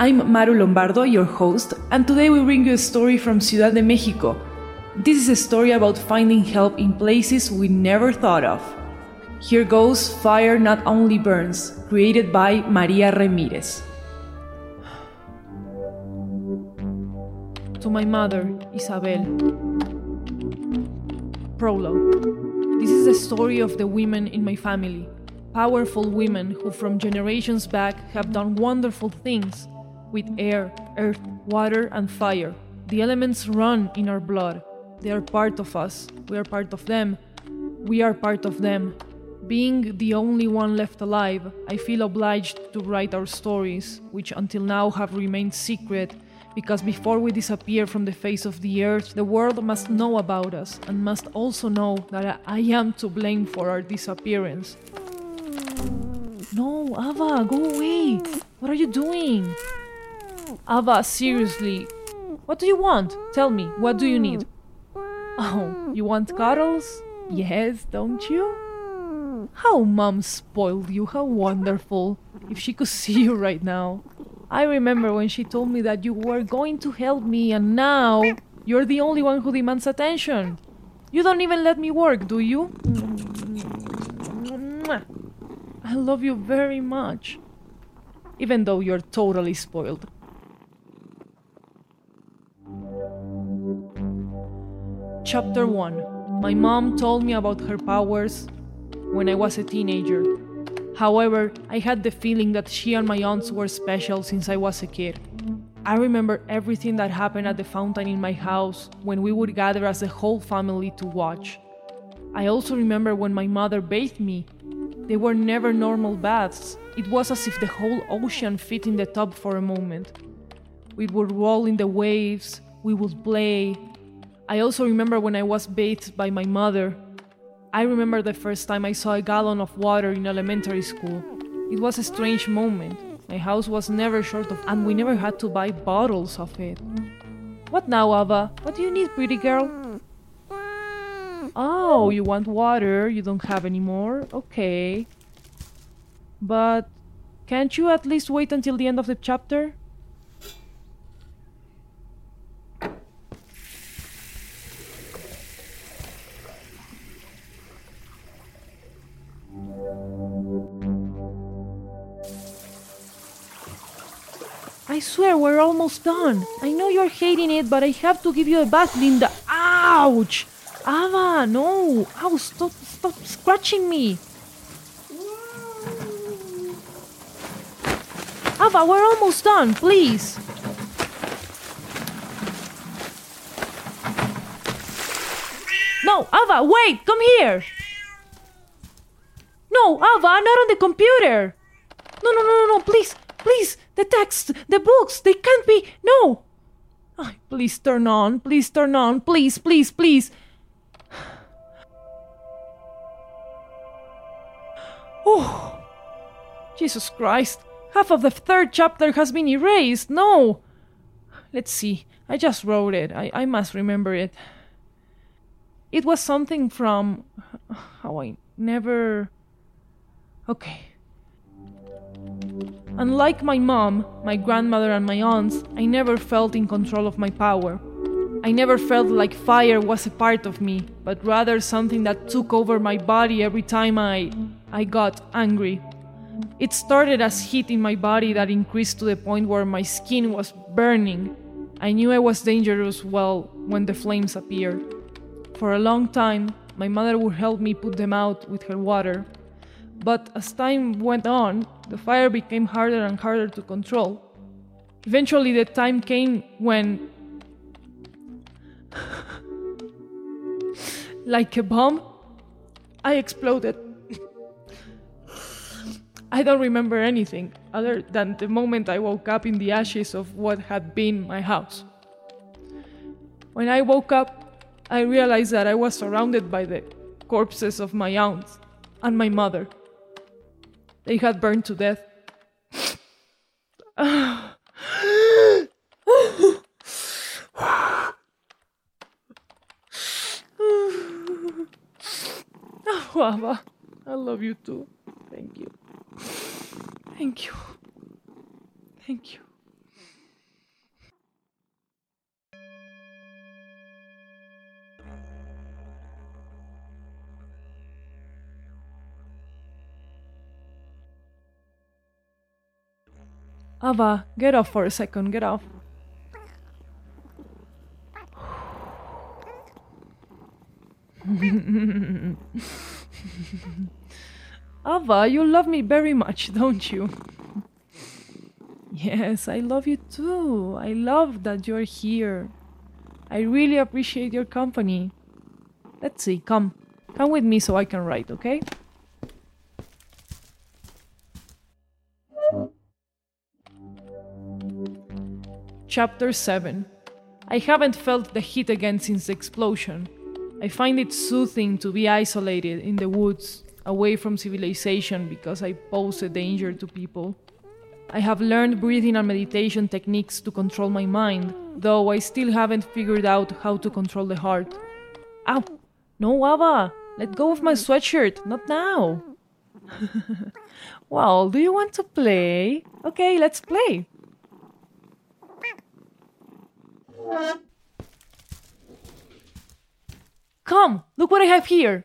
I'm Maru Lombardo, your host, and today we bring you a story from Ciudad de Mexico. This is a story about finding help in places we never thought of. Here goes Fire Not Only Burns, created by Maria Ramirez. To my mother, Isabel. Prologue. This is the story of the women in my family. Powerful women who, from generations back, have done wonderful things with air, earth, water, and fire. The elements run in our blood. They are part of us. We are part of them. We are part of them. Being the only one left alive, I feel obliged to write our stories, which until now have remained secret, because before we disappear from the face of the earth, the world must know about us and must also know that I am to blame for our disappearance. No, Ava, go away! What are you doing? Ava, seriously. What do you want? Tell me, what do you need? Oh, you want cuddles? Yes, don't you? How mom spoiled you, how wonderful. If she could see you right now. I remember when she told me that you were going to help me, and now you're the only one who demands attention. You don't even let me work, do you? I love you very much. Even though you're totally spoiled. Chapter 1 My mom told me about her powers when I was a teenager. However, I had the feeling that she and my aunts were special since I was a kid. I remember everything that happened at the fountain in my house when we would gather as a whole family to watch. I also remember when my mother bathed me. They were never normal baths, it was as if the whole ocean fit in the tub for a moment. We would roll in the waves, we would play. I also remember when I was bathed by my mother. I remember the first time I saw a gallon of water in elementary school. It was a strange moment. My house was never short of, and we never had to buy bottles of it. What now, Ava? What do you need, pretty girl? Oh, you want water you don't have any more? Okay. But can't you at least wait until the end of the chapter? I swear we're almost done. I know you're hating it, but I have to give you a bath, Linda. Ouch! Ava, no! Ow, stop, stop scratching me! Ava, we're almost done, please! No, Ava, wait, come here! No, Ava, not on the computer! No, no, no, no, no, please, please, the text, the books, they can't be, no! Oh, please turn on, please turn on, please, please, please! Oh, Jesus Christ, half of the third chapter has been erased, no! Let's see, I just wrote it, I, I must remember it. It was something from. How I never. Okay. Unlike my mom, my grandmother, and my aunts, I never felt in control of my power. I never felt like fire was a part of me, but rather something that took over my body every time I I got angry. It started as heat in my body that increased to the point where my skin was burning. I knew I was dangerous well when the flames appeared. For a long time, my mother would help me put them out with her water. But as time went on, the fire became harder and harder to control. Eventually, the time came when, like a bomb, I exploded. I don't remember anything other than the moment I woke up in the ashes of what had been my house. When I woke up, I realized that I was surrounded by the corpses of my aunts and my mother. They had burned to death. oh, Ava, I love you too. Thank you. Thank you. Thank you. Ava, get off for a second, get off. Ava, you love me very much, don't you? yes, I love you too. I love that you're here. I really appreciate your company. Let's see, come. Come with me so I can write, okay? Chapter 7 I haven't felt the heat again since the explosion. I find it soothing to be isolated in the woods, away from civilization, because I pose a danger to people. I have learned breathing and meditation techniques to control my mind, though I still haven't figured out how to control the heart. Ow! No, Ava! Let go of my sweatshirt! Not now! well, do you want to play? Okay, let's play! Come, look what I have here.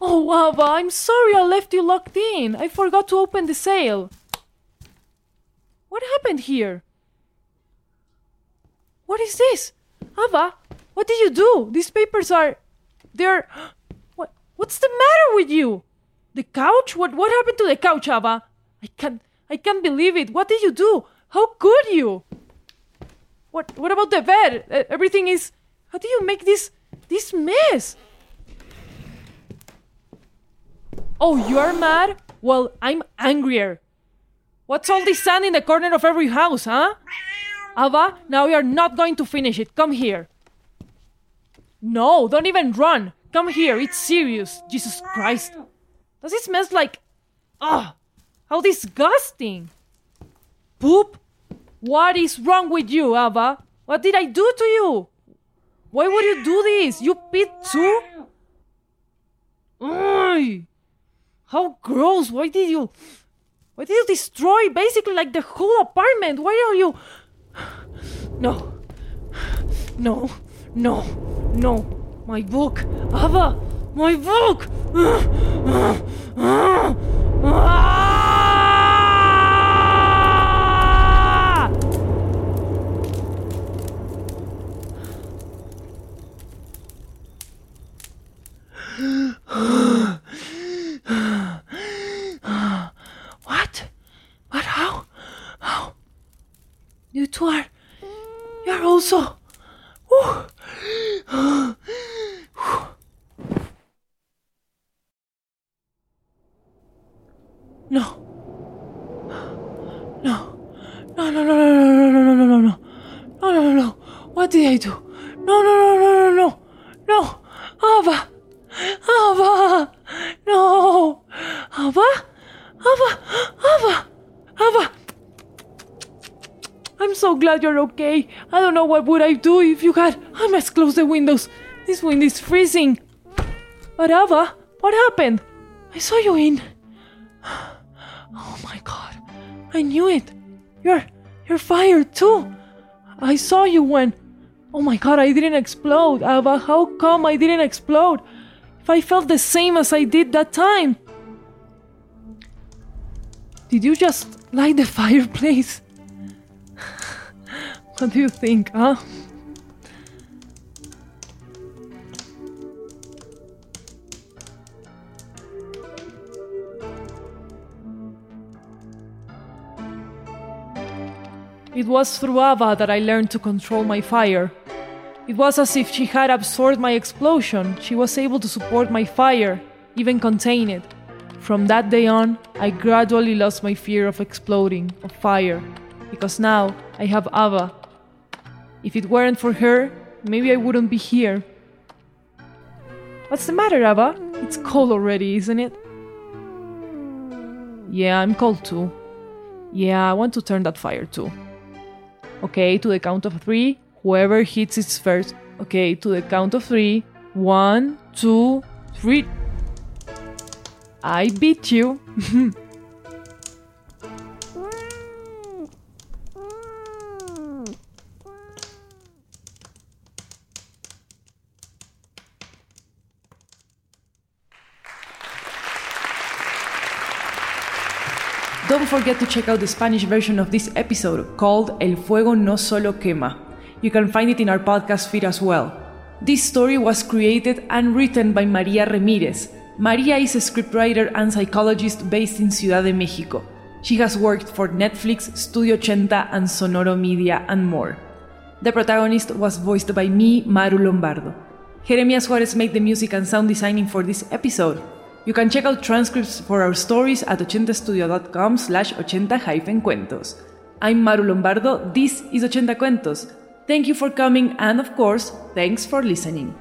Oh, Ava, I'm sorry I left you locked in. I forgot to open the sale. What happened here? What is this? Ava, what did you do? These papers are. They're. What's the matter with you? The couch? What what happened to the couch, Ava? I can't I can't believe it. What did you do? How could you? What what about the bed? Everything is How do you make this this mess? Oh, you are mad? Well, I'm angrier. What's all this sand in the corner of every house, huh? Ava, now you're not going to finish it. Come here. No, don't even run. Come here, it's serious. Jesus Christ. Does it smell like. Ugh! How disgusting! Poop? What is wrong with you, Ava? What did I do to you? Why would you do this? You pit too? Ugh! How gross! Why did you. Why did you destroy basically like the whole apartment? Why are you. No. No. No. No. My book! Ava! My book! what? But how? How? You two are. You're also. What did I do? No, no, no, no, no, no, no, Ava, Ava, no, Ava, Ava, Ava, Ava. I'm so glad you're okay. I don't know what would I do if you had. I must close the windows. This wind is freezing. But Ava, what happened? I saw you in. Oh my god. I knew it. You're you're fired too. I saw you when. Oh my god, I didn't explode. Ava, how come I didn't explode? If I felt the same as I did that time. Did you just light the fireplace? what do you think, huh? It was through Ava that I learned to control my fire. It was as if she had absorbed my explosion. She was able to support my fire, even contain it. From that day on, I gradually lost my fear of exploding, of fire, because now I have Ava. If it weren't for her, maybe I wouldn't be here. What's the matter, Ava? It's cold already, isn't it? Yeah, I'm cold too. Yeah, I want to turn that fire too. Okay, to the count of three, whoever hits it first. Okay, to the count of three. One, two, three. I beat you. Don't forget to check out the Spanish version of this episode called El Fuego No Solo Quema. You can find it in our podcast feed as well. This story was created and written by Maria Ramirez. Maria is a scriptwriter and psychologist based in Ciudad de Mexico. She has worked for Netflix, Studio 80, and Sonoro Media, and more. The protagonist was voiced by me, Maru Lombardo. Jeremias Juarez made the music and sound designing for this episode. You can check out transcripts for our stories at 80studio.com slash 80-cuentos. I'm Maru Lombardo, this is 80 Cuentos. Thank you for coming and of course, thanks for listening.